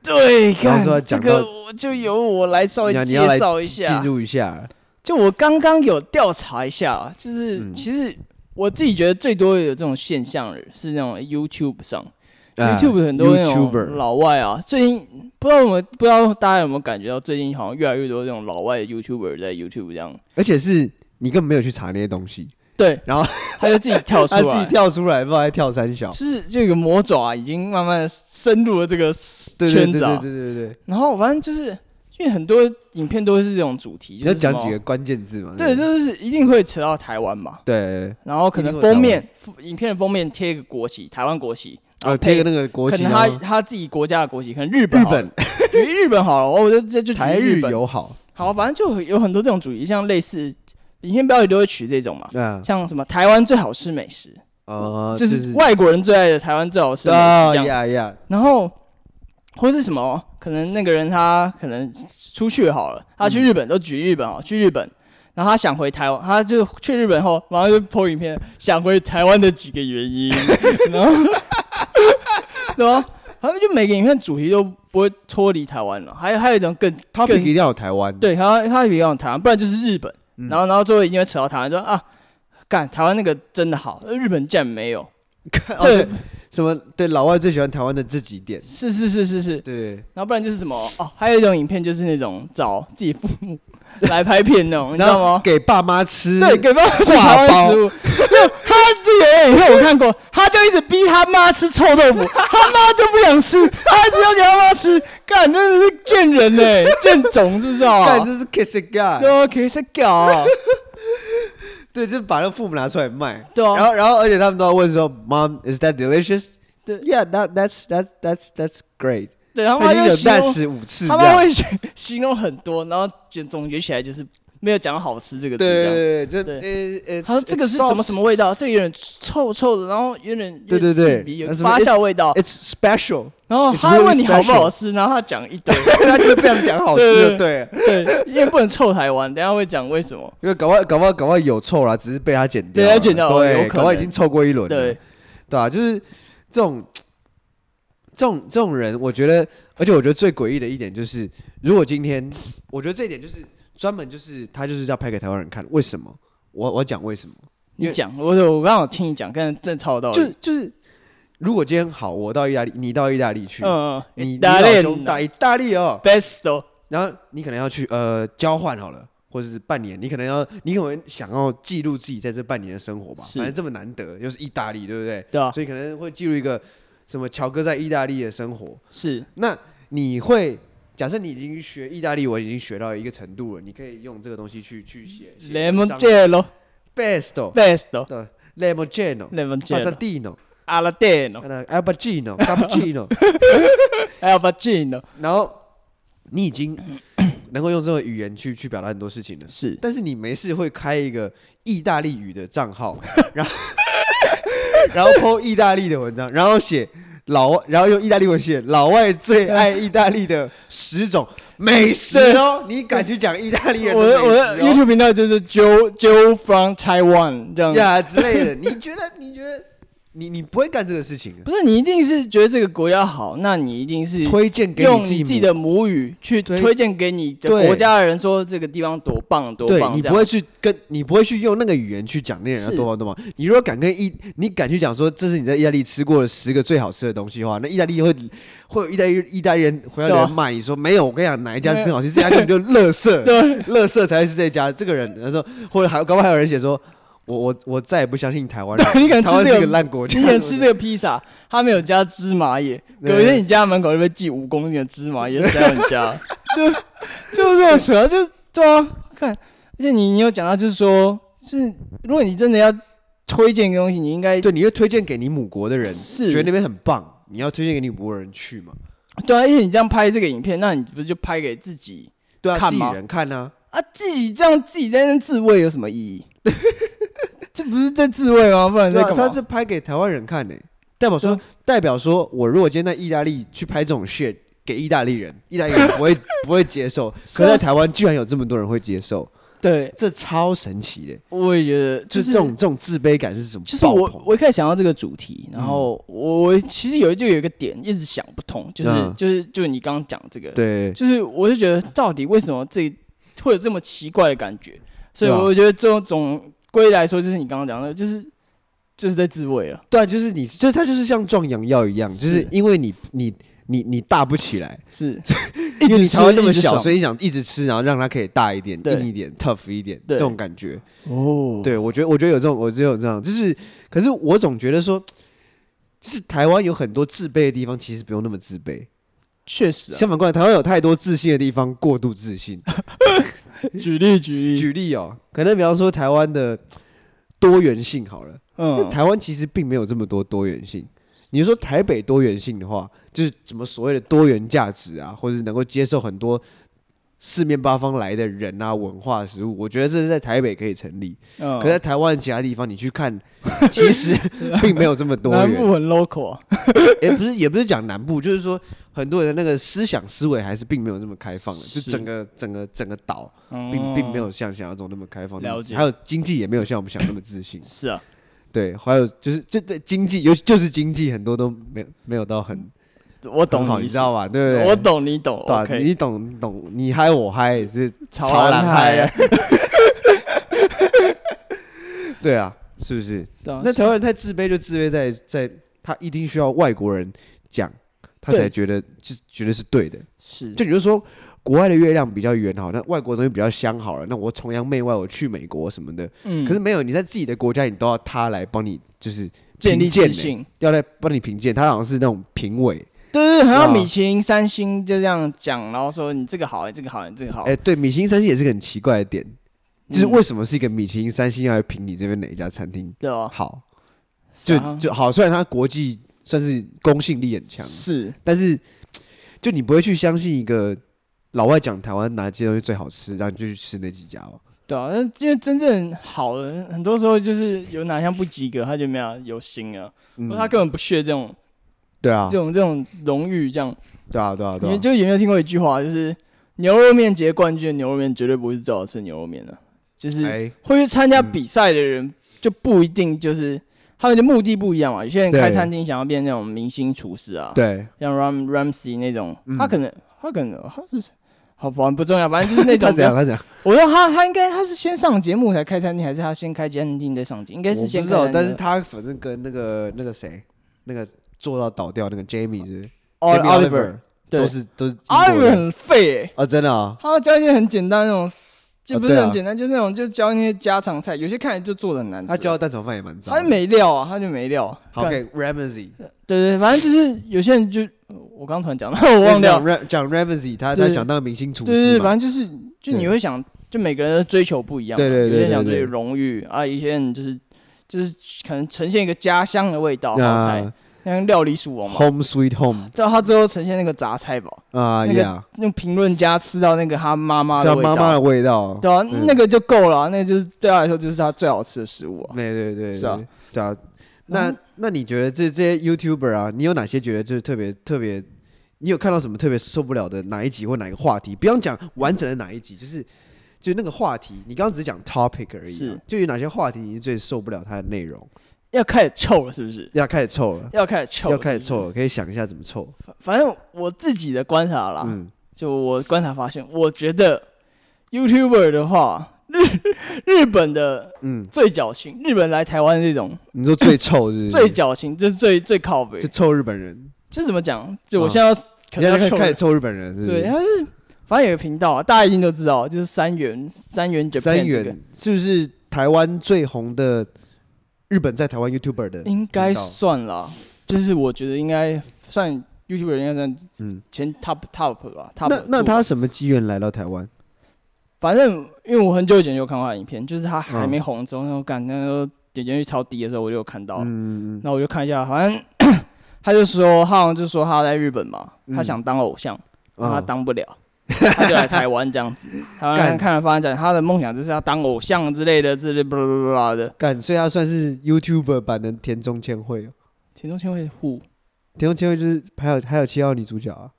对，刚说这个我就由我来稍微介绍一下，进入一下。就我刚刚有调查一下，就是其实我自己觉得最多有这种现象的是那种 YouTube 上。YouTube 很多那种老外啊，最近不知道我们不知道大家有没有感觉到，最近好像越来越多这种老外的 YouTuber 在 YouTube 这样，而且是你根本没有去查那些东西，对，然后 (laughs) 他就自己跳出来，(laughs) 他自己跳出来，不知道在跳三小，就。是这个魔爪已经慢慢的深入了这个圈子啊，对对对对，然后反正就是因为很多影片都是这种主题，要讲几个关键字嘛，对，就是一定会扯到台湾嘛，对，然后可能封面影片的封面贴一个国旗，台湾国旗。呃，贴个那个国旗，可能他他自己国家的国旗，可能日本，日本，举日本好了，我就就就台日友好，好，反正就有很多这种主题，像类似影片标题都会取这种嘛，对啊，像什么台湾最好吃美食，呃，就是外国人最爱的台湾最好吃美食这样，然后或是什么，可能那个人他可能出去好了，他去日本都举日本哦，去日本。然后他想回台湾，他就去日本后，马上就 po 影片，想回台湾的几个原因，(laughs) 然后，对吧？他们就每个影片主题都不会脱离台湾了。还有还有一种更，他一定要有台湾，对，他他一定要有台湾，不然就是日本。嗯、然后然后最后一定会扯到台湾，说啊，干台湾那个真的好，日本竟然没有。(laughs) 哦、对，什么？对，老外最喜欢台湾的这几点。是是是是是，对。然后不然就是什么？哦，还有一种影片就是那种找自己父母。来拍片那种，(laughs) 你知道吗？给爸妈吃，对，给爸妈吃台湾食物。他这个影片我看过，他就一直逼他妈吃臭豆腐，(laughs) 他妈就不想吃，他一直要给他妈吃，干真的是贱人呢，(laughs) 贱种是不是啊？干这是 kiss a guy，对啊，kiss a guy，对，就把那个父母拿出来卖。对啊，然后然后而且他们都要问说，Mom，is that delicious？对，Yeah，that that's that's that's that's great。(laughs) 对，然后他就形容，他们会形容很多，然后就总结起来就是没有讲好吃这个字。对对对，这呃呃，他说这个是什么什么味道？这个有点臭臭的，然后有点对对对，有发酵味道。It's special。然后他问你好不好吃，然后他讲一堆，(laughs) 他就是不想讲好吃的，对对，因为不能臭台湾，等下会讲为什么？因为搞不好搞不好搞不好有臭啦，只是被他剪掉，对，剪掉，对，搞不好已经臭过一轮了，对对吧？就是这种。这种这种人，我觉得，而且我觉得最诡异的一点就是，如果今天，我觉得这一点就是专门就是他就是要拍给台湾人看，为什么？我我讲为什么？你讲，我我刚好听你讲，刚才正抄到。就就是，如果今天好，我到意大利，你到意大利去，嗯，你老兄到意大利哦，best，然后你可能要去呃交换好了，或者是半年，你可能要，你可能想要记录自己在这半年的生活吧，反正这么难得，又是意大利，对不对？对啊，所以可能会记录一个。什么？乔哥在意大利的生活是？那你会假设你已经学意大利文，已经学到一个程度了，你可以用这个东西去去写。Lemoncello，best，best，对，Lemoncello，Lemoncello，Aladino，Cappuccino，Cappuccino，Cappuccino，(laughs) 然后你已经 (coughs) 能够用这个语言去去表达很多事情了。是，但是你没事会开一个意大利语的账号，(laughs) 然后。(laughs) 然后 po 意大利的文章，然后写老外，然后用意大利文写老外最爱意大利的十种美食哦。你敢去讲意大利人的美食？我的 YouTube 频道就是 Joe Joe from Taiwan 这样子呀之类的。你觉得？你觉得？你你不会干这个事情，不是你一定是觉得这个国家好，那你一定是推荐给用你自己的母语去推荐给你的国家的人，说这个地方多棒多棒。你不会去跟你不会去用那个语言去讲那人家多棒多棒。你如果敢跟意，你敢去讲说这是你在意大利吃过的十个最好吃的东西的话，那意大利会会有意大利意大利人回来人骂你说没有，我跟你讲哪一家是真好吃，这家根本就乐色，对，垃圾才是这家。这个人他说，(laughs) 或者还搞不好还有人写说。我我我再也不相信台湾人。(laughs) 你敢吃这个烂国家？你敢吃这个披萨？他没有加芝麻叶，隔天你家门口就被寄五公斤的芝麻叶在你家，(laughs) 就就是这么扯，就对啊。看，而且你你有讲到，就是说，就是如果你真的要推荐一个东西，你应该对，你会推荐给你母国的人，是觉得那边很棒，你要推荐给你母国人去嘛？对啊，因为你这样拍这个影片，那你不是就拍给自己对啊，自己人看呢？啊，自己这样自己在那自慰有什么意义？(laughs) 这不是在自慰吗？不然在干嘛？他是拍给台湾人看的，代表说，代表说我如果今天在意大利去拍这种 shit 给意大利人，(laughs) 意大利人不会不会接受。可是在台湾居然有这么多人会接受，对，这超神奇的。我也觉得，就是这种这种自卑感是什么？就是我我一开始想到这个主题，然后我其实有就有一个点一直想不通，就是就是就是你刚刚讲这个，对，就是我就觉得到底为什么这会有这么奇怪的感觉？所以我觉得这种。归来说，就是你刚刚讲的，就是就是在自慰了。对啊，就是你，就是他，就是像壮阳药一样，就是因为你你你你大不起来，是，(laughs) 因为你才会那么小，所以你想一直吃，然后让它可以大一点、硬一点、tough 一点，这种感觉。哦，对我觉得，我觉得有这种，我觉得有这样，就是，可是我总觉得说，就是台湾有很多自卑的地方，其实不用那么自卑。确实，相反过来，台湾有太多自信的地方，过度自信。(laughs) (laughs) 举例举例举例哦，可能比方说台湾的多元性好了，嗯，台湾其实并没有这么多多元性。你说台北多元性的话，就是什么所谓的多元价值啊，或者是能够接受很多。四面八方来的人啊，文化食物，我觉得这是在台北可以成立。可在台湾其他地方，你去看，(laughs) 其实并没有这么多元。(laughs) 南部很 local 啊，(laughs) 也不是，也不是讲南部，就是说很多人的那个思想思维还是并没有那么开放的，就整个整个整个岛，并并没有像想象中那么开放。了解。还有经济也没有像我们想那么自信。是啊，对，还有就是就对经济，尤其就是经济，很多都没有没有到很。我懂你，你知道吧？对不对？我懂你懂，对，你懂懂，你嗨我嗨也是超嗨啊！对啊，是不是？那台湾人太自卑，就自卑在在他一定需要外国人讲，他才觉得就觉得是对的。是，就你就说国外的月亮比较圆好，那外国东西比较香好了，那我崇洋媚外，我去美国什么的。嗯。可是没有，你在自己的国家，你都要他来帮你，就是建立自信，要来帮你评鉴。他好像是那种评委。对对，好像米其林三星就这样讲，然后说你这个好，这个好，你这个好。哎，对，米其林三星也是个很奇怪的点，就是为什么是一个米其林三星要来评你这边哪一家餐厅？对哦，好，就就好。虽然它国际算是公信力很强，是，但是就你不会去相信一个老外讲台湾哪些东西最好吃，然后你就去吃那几家哦。对啊，因为真正好的很多时候就是有哪项不及格，他就没有有心啊，或他根本不屑这种。对啊，这种这种荣誉这样，对啊对啊对啊。你就有没有听过一句话，就是牛肉面节冠军的牛肉面绝对不是最好吃的牛肉面的，就是会去参加比赛的人就不一定就是他们的目的不一样嘛。有些人开餐厅想要变那种明星厨师啊，对，像 Ram Ramsey 那种，他可能他可能他是好不不重要，反正就是那种。(laughs) 他怎样？他怎样？我说他他应该他是先上节目才开餐厅，还是他先开餐厅再上节目？应该是先开。我不知道，但是他反正跟那个那个谁那个。做到倒掉那个 Jamie 是，Oliver 都是都是 Oliver 很废哎，啊真的啊，他教一些很简单那种，就不是很简单，就那种就教那些家常菜，有些看起来就做的很难吃。他教的蛋炒饭也蛮糟，他就没料啊，他就没料。OK Ramsey，对对，反正就是有些人就我刚突然讲了，我忘掉。(laughs) (laughs) 讲 Ramsey，他他想当明星厨师，对对，反正就是就你会想，就每个人的追求不一样，对对对，有些人想追求荣誉啊，有些人就是就是可能呈现一个家乡的味道好菜。像料理鼠王嘛，Home Sweet Home，知道他最后呈现那个杂菜吧？啊，那个用评论家吃到那个他妈妈的味道，妈妈的味道，对啊，那个就够了，那就是对他来说就是他最好吃的食物啊。对对对，是啊，对啊。那那你觉得这这些 YouTuber 啊，你有哪些觉得就是特别特别？你有看到什么特别受不了的哪一集或哪一个话题？不用讲完整的哪一集，就是就那个话题，你刚刚只是讲 topic 而已，是就有哪些话题你是最受不了它的内容？要开始臭了，是不是？要开始臭了，要开始臭，要开始臭了，可以想一下怎么臭。反正我自己的观察啦，嗯，就我观察发现，我觉得 YouTuber 的话，日日本的嗯最矫情，日本来台湾这种，你说最臭是 (laughs) 最矫情，这是最最靠北，是臭日本人。这怎么讲？就我现在要可能开始臭日本人，是不是？对，他是反正有个频道啊，大家一定都知道，就是三元三元 Japan 三元是不是台湾最红的？日本在台湾 YouTuber 的应该算啦，就是我觉得应该算 YouTuber，应该算嗯前 top top 吧。那那他什么机缘来到台湾？反正因为我很久以前就看过他影片，就是他还没红的时候，那时候干那时候点击率超低的时候，我就有看到。那我就看一下，好像 (coughs) 他就说，他好像就说他在日本嘛，他想当偶像，他当不了。他就来台湾这样子，台湾看了发展，他的梦想就是要当偶像之类的，之类巴拉巴拉的。干，所以他算是 YouTuber 版的田中千惠哦。田中千惠呼，田中千惠就是还有还有七号女主角啊，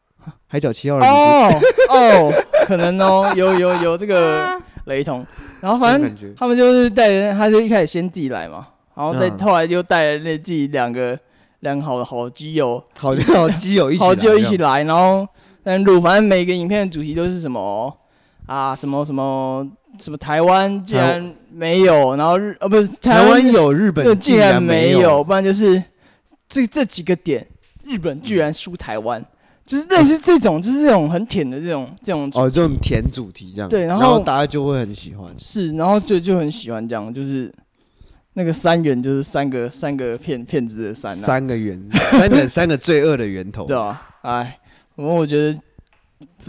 海角七号哦哦，可能哦，有有有这个雷同。然后反正他们就是带人，他就一开始先自己来嘛，然后再后来就带着那自己两个两个好的好基友，好好基友一起，好基友一起来，然后。但录，反正每个影片的主题都是什么啊？什么什么什么？台湾竟然没有，然后日呃、啊、不是台湾有，日本竟然没有，不然就是这这几个点，日本居然输台湾，嗯、就是类似这种，就是这种很甜的这种这种哦，这种甜主题这样。对，然后，大家就会很喜欢。是，然后就就很喜欢这样，就是那个三元就是三个三个骗骗子的三、啊，三个源，三个三个罪恶的源头，(laughs) 对吧？哎。我我觉得，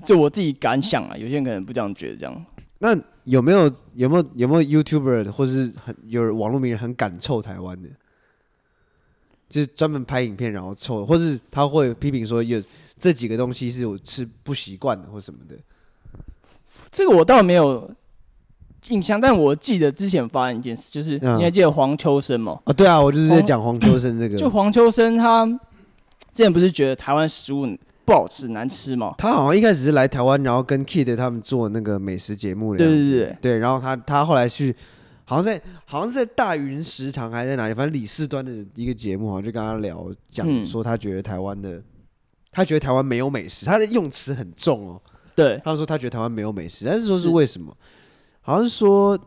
就我自己感想啊，有些人可能不这样觉得。这样，那有没有有没有有没有 YouTuber 或是很有网络名人很敢臭台湾的，就是专门拍影片然后臭，或是他会批评说有这几个东西是我吃不习惯的或什么的。这个我倒没有印象，但我记得之前发生一件事，就是你还记得黄秋生吗？啊，对啊，我就是在讲黄秋生这个。就黄秋生他之前不是觉得台湾食物不好吃，难吃吗？他好像一开始是来台湾，然后跟 Kid 他们做那个美食节目的样子。对对对，对。然后他他后来去，好像在好像是在大云食堂还是在哪里，反正李四端的一个节目，好像就跟他聊讲说他觉得台湾的，嗯、他觉得台湾没有美食，他的用词很重哦。对，他说他觉得台湾没有美食，但是说是为什么？好像是说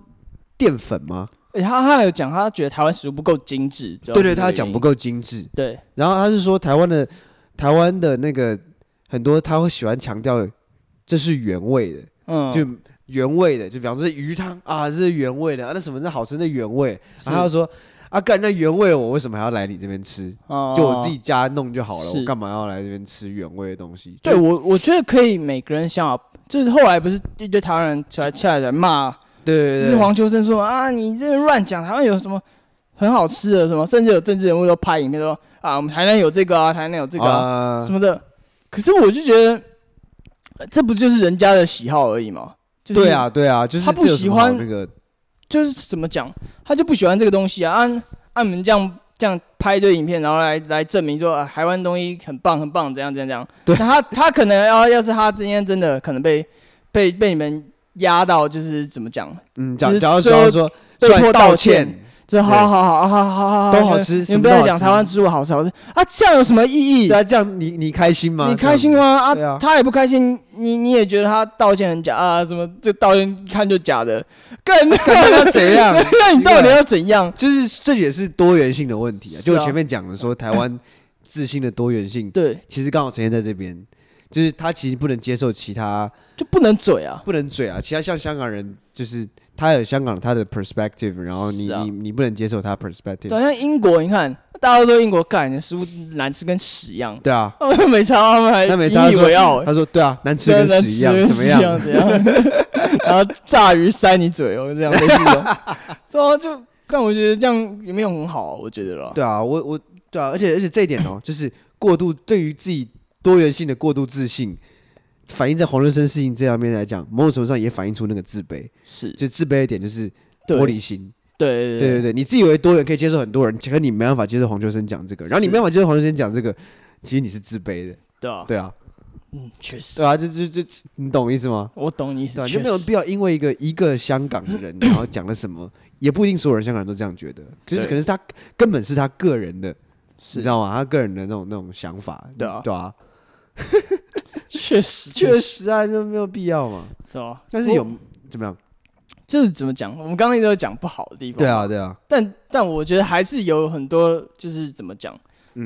淀粉吗？而且他他还有讲，他觉得台湾食物不够精致。对对，他讲不够精致。对。然后他是说台湾的。台湾的那个很多他会喜欢强调，这是原味的，嗯，就原味的，就比方说鱼汤啊，这是原味的啊，那什么是好吃的原味？然后他说啊，干那原味我为什么还要来你这边吃？哦、就我自己家弄就好了，我干嘛要来这边吃原味的东西？对我，我觉得可以，每个人想法，就是后来不是一堆台湾人出来出来在骂，对，就是黄秋生说啊，你这乱讲，台湾有什么很好吃的什么，甚至有政治人物都拍影片说。啊，我们台南有这个啊，台南有这个啊，什么的。可是我就觉得，这不就是人家的喜好而已嘛？就是、对啊，对啊，就是他不喜欢那个，就是怎么讲，他就不喜欢这个东西啊。按按你们这样这样拍一堆影片，然后来来证明说、啊、台湾东西很棒很棒，怎样怎样怎样。对，他他可能要要是他今天真的可能被被被你们压到，就是怎么讲？嗯，假假如说说被迫道歉。就好好好好好好，都好吃。你们不要讲台湾植物好吃好吃啊，这样有什么意义？对啊，这样你你开心吗？你开心吗？啊，他也不开心，你你也觉得他道歉很假啊？什么这道歉一看就假的？干那要怎样？那你到底要怎样？就是这也是多元性的问题啊。就我前面讲的说台湾自信的多元性，对，其实刚好呈现在这边，就是他其实不能接受其他，就不能嘴啊，不能嘴啊。其他像香港人就是。他有香港他的 perspective，然后你、啊、你你不能接受他 perspective。对，像英国，你看大家都说英国干的食物难吃跟屎一样。对啊，没差，他们还引以为傲。他说对啊，难吃跟屎一样，怎么样？怎样？(laughs) 然后炸鱼塞你嘴哦，这样类似的。(laughs) 对啊，就看我觉得这样也没有很好，我觉得了。对啊，我我对啊，而且而且这一点哦，就是过度对于自己多元性的过度自信。反映在黄秋生事情这方面来讲，某种程度上也反映出那个自卑，是。就自卑一点就是玻璃心，对对对，对你自以为多元可以接受很多人，可你没办法接受黄秋生讲这个，然后你没办法接受黄秋生讲这个，其实你是自卑的，对啊，对啊，嗯，确实，对啊，就就就你懂意思吗？我懂你意思，对，就没有必要因为一个一个香港人，(laughs) 然后讲了什么，也不一定所有人香港人都这样觉得，就是可能是他根本是他个人的，你知道吗？他个人的那种那种想法，对啊，对啊，确实 (laughs) 确实啊，就没有必要嘛，是吧？但是有怎么样？就是怎么讲？我们刚刚一直都讲不好的地方，对啊，对啊。但但我觉得还是有很多，就是怎么讲，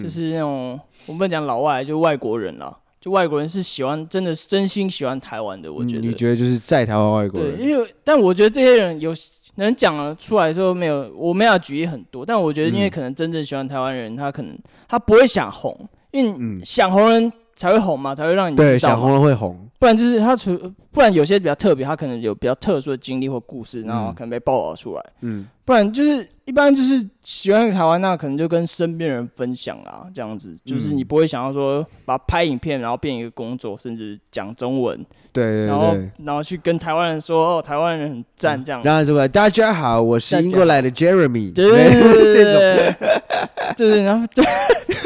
就是那种我们讲老外，就外国人啦。就外国人是喜欢，真的是真心喜欢台湾的。我觉得、嗯，你觉得就是在台湾外国人？对，因为但我觉得这些人有能讲了出来说没有，我没有举例很多。但我觉得，因为可能真正喜欢台湾人，他可能他不会想红，因为想红人才会红嘛，才会让你。对，想红了会红。不然就是他除不然有些比较特别，他可能有比较特殊的经历或故事，然后可能被报道出来。嗯，不然就是一般就是喜欢台湾，那可能就跟身边人分享啊，这样子，就是你不会想要说把拍影片，然后变一个工作，甚至讲中文。对对对。然后然后去跟台湾人说哦，台湾人很赞这样。然后这个大家好，我是英国来的 Jeremy。对对对对。对，(laughs) (laughs) 然后对。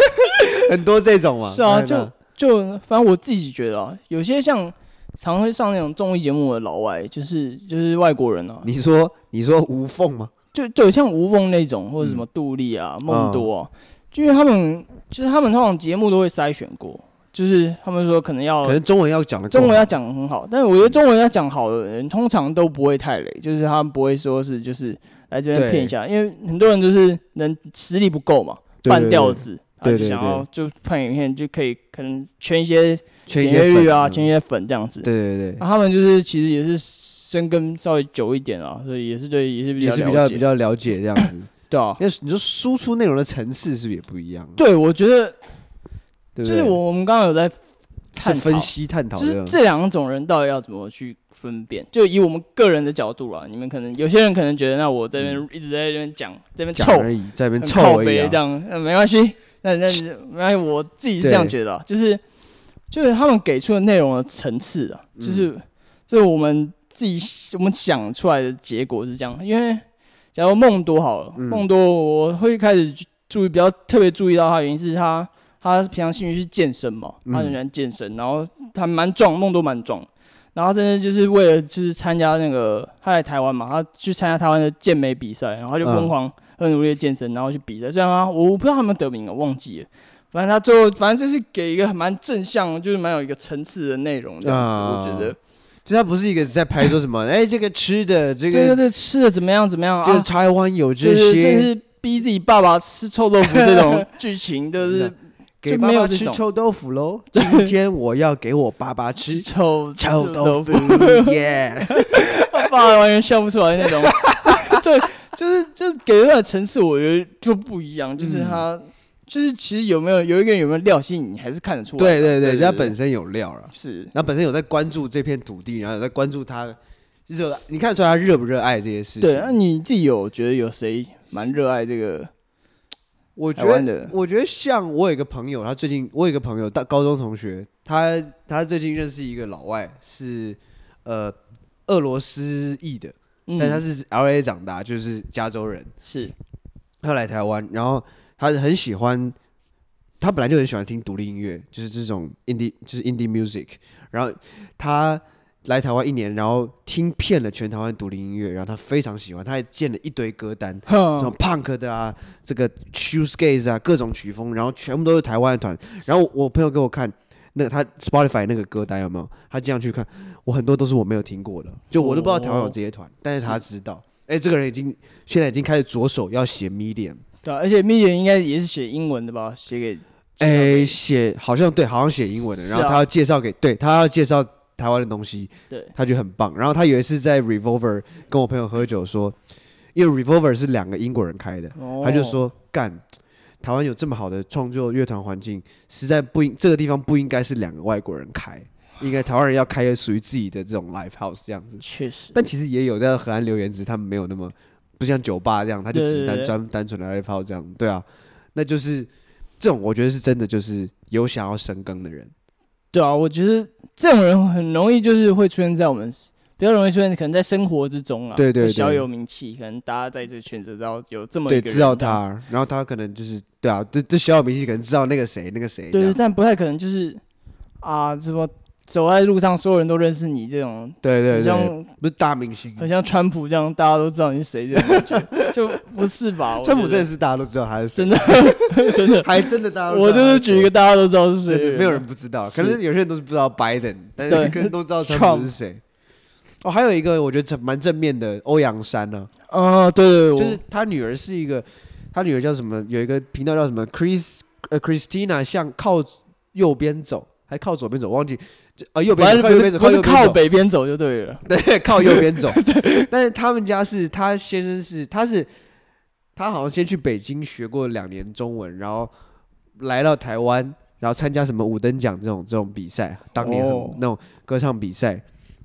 (laughs) 很多这种嘛。是啊，就。就反正我自己觉得啊，有些像常会上那种综艺节目的老外，就是就是外国人啊。你说你说吴凤吗？就对，像吴凤那种，或者什么杜丽啊、梦、嗯、多啊，就因为他们就是他们通常节目都会筛选过，就是他们说可能要可能中文要讲的中文要讲的很好，但是我觉得中文要讲好的人通常都不会太累，就是他们不会说是就是来这边骗一下，因为很多人就是能实力不够嘛，半吊子。对，就想要就拍影片就可以，可能圈一些点阅率啊，圈一些粉这样子。对对对。他们就是其实也是深耕稍微久一点啊，所以也是对，也是比较比较比较了解这样子。(laughs) 对啊。那你说输出内容的层次是不是也不一样？对，我觉得，就是我我们刚刚有在探分析探讨，就是这两种人到底要怎么去分辨？就以我们个人的角度啊，你们可能有些人可能觉得，那我这边一直在这边讲，这边臭而已，在这边臭而已，这样，那没关系。那那那我自己是这样觉得，就是就是他们给出的内容的层次啊，就是就是我们自己我们想出来的结果是这样。因为假如梦多好了，梦多我会开始注意比较特别注意到他原因是他他平常兴趣是健身嘛，他很喜欢健身，然后他蛮壮，梦多蛮壮，然后真的就是为了就是参加那个他来台湾嘛，他去参加台湾的健美比赛，然后就疯狂。很努力的健身，然后去比赛，这样啊，我不知道他们得名了，忘记了。反正他最后，反正就是给一个蛮正向，就是蛮有一个层次的内容这样子。我觉得，就他不是一个在拍说什么，(laughs) 哎，这个吃的，这个对对对，吃的怎么样怎么样啊？就是台湾有这些，甚至逼自己爸爸吃臭豆腐这种剧情，就是 (laughs) 给爸爸吃臭豆腐喽。(laughs) 今天我要给我爸爸吃臭臭豆腐，耶！爸爸完全笑不出来那种，对。就是就是给人的层次，我觉得就不一样。就是他，就是其实有没有有一个人有没有料吸引你，还是看得出来。对对对，人家本身有料了。是，那本身有在关注这片土地，然后有在关注他，就是你看得出来他热不热爱这些事情。对，那你自己有觉得有谁蛮热爱这个？我觉得，我觉得像我有一个朋友，他最近我有一个朋友，大高中同学，他他最近认识一个老外，是呃俄罗斯裔的。但他是 L A 长大，就是加州人。是，他来台湾，然后他很喜欢，他本来就很喜欢听独立音乐，就是这种 indie，就是 indie music。然后他来台湾一年，然后听遍了全台湾独立音乐，然后他非常喜欢，他还建了一堆歌单，什么 punk 的啊，这个 shoegaze 啊，各种曲风，然后全部都是台湾的团。然后我朋友给我看。那个他 Spotify 那个歌单有没有？他这样去看，我很多都是我没有听过的，就我都不知道台湾有这些团，但是他知道。哎，这个人已经现在已经开始着手要写 Medium，对，而且 Medium 应该也是写英文的吧？写给哎，写好像对，好像写英文的。然后他要介绍给，对他要介绍台湾的东西，对，他觉得很棒。然后他有一次在 Revolver 跟我朋友喝酒说，因为 Revolver 是两个英国人开的，他就说干。台湾有这么好的创作乐团环境，实在不应这个地方不应该是两个外国人开，应该台湾人要开个属于自己的这种 live house 这样子。确实，但其实也有在河岸留言，只是他们没有那么不像酒吧这样，他就只是单专单纯的 live house 这样。对啊，那就是这种我觉得是真的，就是有想要深耕的人。对啊，我觉得这种人很容易就是会出现在我们。比较容易出现，可能在生活之中啊，对对，小有名气，可能大家在这个圈子知道有这么一个人，知道他，然后他可能就是对啊，对对，小有名气，可能知道那个谁，那个谁，对，但不太可能就是啊，什么走在路上所有人都认识你这种，对对对，像不是大明星，很像川普这样，大家都知道你是谁这种感觉，(laughs) 就不是吧？川普真的是大家都知道他是谁，真的真的还真的大家，我就是举一个大家都知道是谁，没有人不知道，可能有些人都是不知道 Biden，，但是可能都知道 (laughs) 川普是谁。哦，还有一个我觉得蛮正面的欧阳山呢，啊，对对，就是他女儿是一个，他女儿叫什么？有一个频道叫什么？Chris 呃，Christina 向靠右边走。还靠左边走，忘记啊，右边靠，右边走，不是靠北边走就对了。(laughs) 对，靠右边走。但是他们家是他先生是，他是他好像先去北京学过两年中文，然后来到台湾，然后参加什么五等奖这种这种比赛，当年那种歌唱比赛，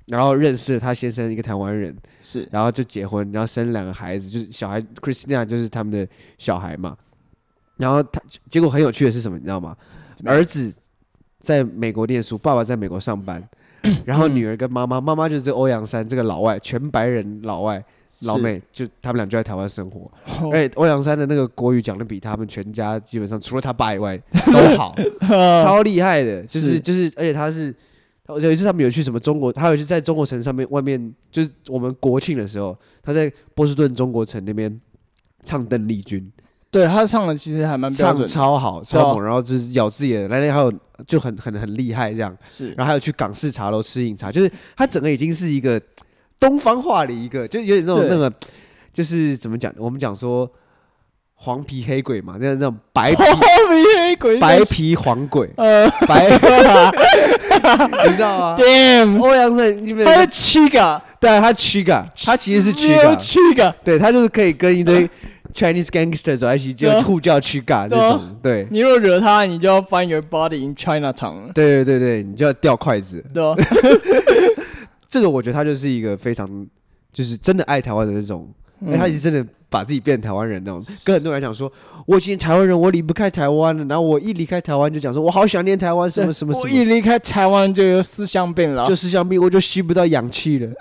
然后认识了他先生一个台湾人，是，然后就结婚，然后生两个孩子，就是小孩 Christina 就是他们的小孩嘛。然后他结果很有趣的是什么，你知道吗？儿子。在美国念书，爸爸在美国上班，(clears throat) 然后女儿跟妈妈，妈妈就是欧阳山这个老外，全白人老外老妹，就他们俩就在台湾生活。而且欧阳山的那个国语讲的比他们全家基本上除了他爸以外 (laughs) 都好，超厉害的。就是就是，而且他是有一次他们有去什么中国，他有一次在中国城上面外面，就是我们国庆的时候，他在波士顿中国城那边唱邓丽君。对，他唱的其实还蛮唱超好，超猛，然后就是咬字也来那还有就很很很厉害这样，是，然后还有去港式茶楼吃饮茶，就是他整个已经是一个东方化的一个，就有点那种那个，就是怎么讲？我们讲说黄皮黑鬼嘛，那那种白皮黑鬼，白皮黄鬼，呃，白 (laughs) (laughs) (laughs) 你知道吗？Damn，欧阳震，他是七个，对，他七个，他其实是七个，七个，对他就是可以跟一堆。Chinese gangster 走在一起就互叫七嘎这种，对。你如果惹他，你就要 find your body in Chinatown。对对对对，你就要掉筷子。对。(laughs) 这个我觉得他就是一个非常，就是真的爱台湾的那种，哎，他已经真的把自己变成台湾人那种。跟很多人讲说，我已经台湾人，我离不开台湾了。然后我一离开台湾就讲说，我好想念台湾，什么什么什么。我一离开台湾就有思乡病了，就思乡病，我就吸不到氧气了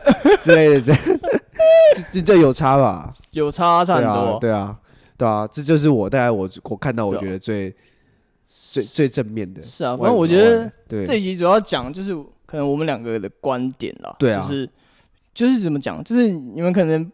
之类的这样。(laughs) 这这有差吧？有差，差很多。对啊，对啊，这就是我大概我我看到我觉得最最最正面的。是啊，反正我觉得这一集主要讲就是可能我们两个的观点啦。对啊，就是就是怎么讲，就是你们可能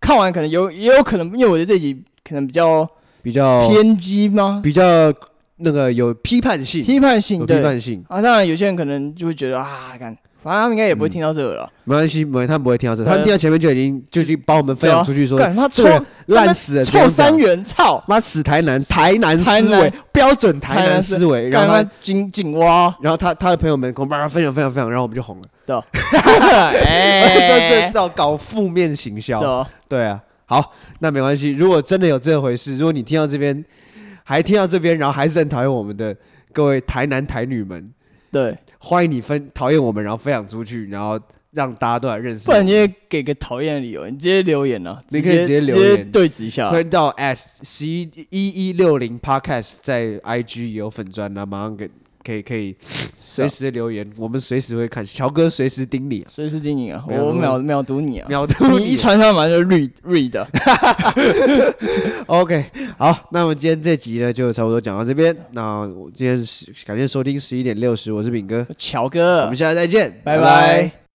看完可能有也有可能，因为我觉得这集可能比较比较偏激吗？比较那个有批判性，批判性，批判性啊。当然有些人可能就会觉得啊，看。反正他们应该也不会听到这个了，没关系，没他们不会听到这个，他们听到前面就已经就已经把我们分享出去说，干他臭烂死了，臭三元，操！妈死台南，台南思维，标准台南思维，然后他井井蛙，然后他他的朋友们跟我们分享分享分享，然后我们就红了，对，(laughs) 说这照搞负面行销，对。啊，好，那没关系，如果真的有这回事，如果你听到这边还听到这边，然后还是很讨厌我们的各位台男台女们，对。欢迎你分讨厌我们，然后分享出去，然后让大家都来认识。不然你也给个讨厌的理由，你直接留言了、啊？你可以直接留言，直接对峙一下。欢迎到 s 十一一一六零 podcast 在 IG 有粉专，然后马上给可以可以随时留言，啊、我们随时会看。乔哥随时盯你、啊，随时盯你啊！我秒秒读你啊！秒读你、一传上马上就 read read。(laughs) OK，好，那我们今天这集呢就差不多讲到这边。那我今天是感谢收听十一点六十，我是炳哥，乔哥，我们下次再见，拜拜。拜拜。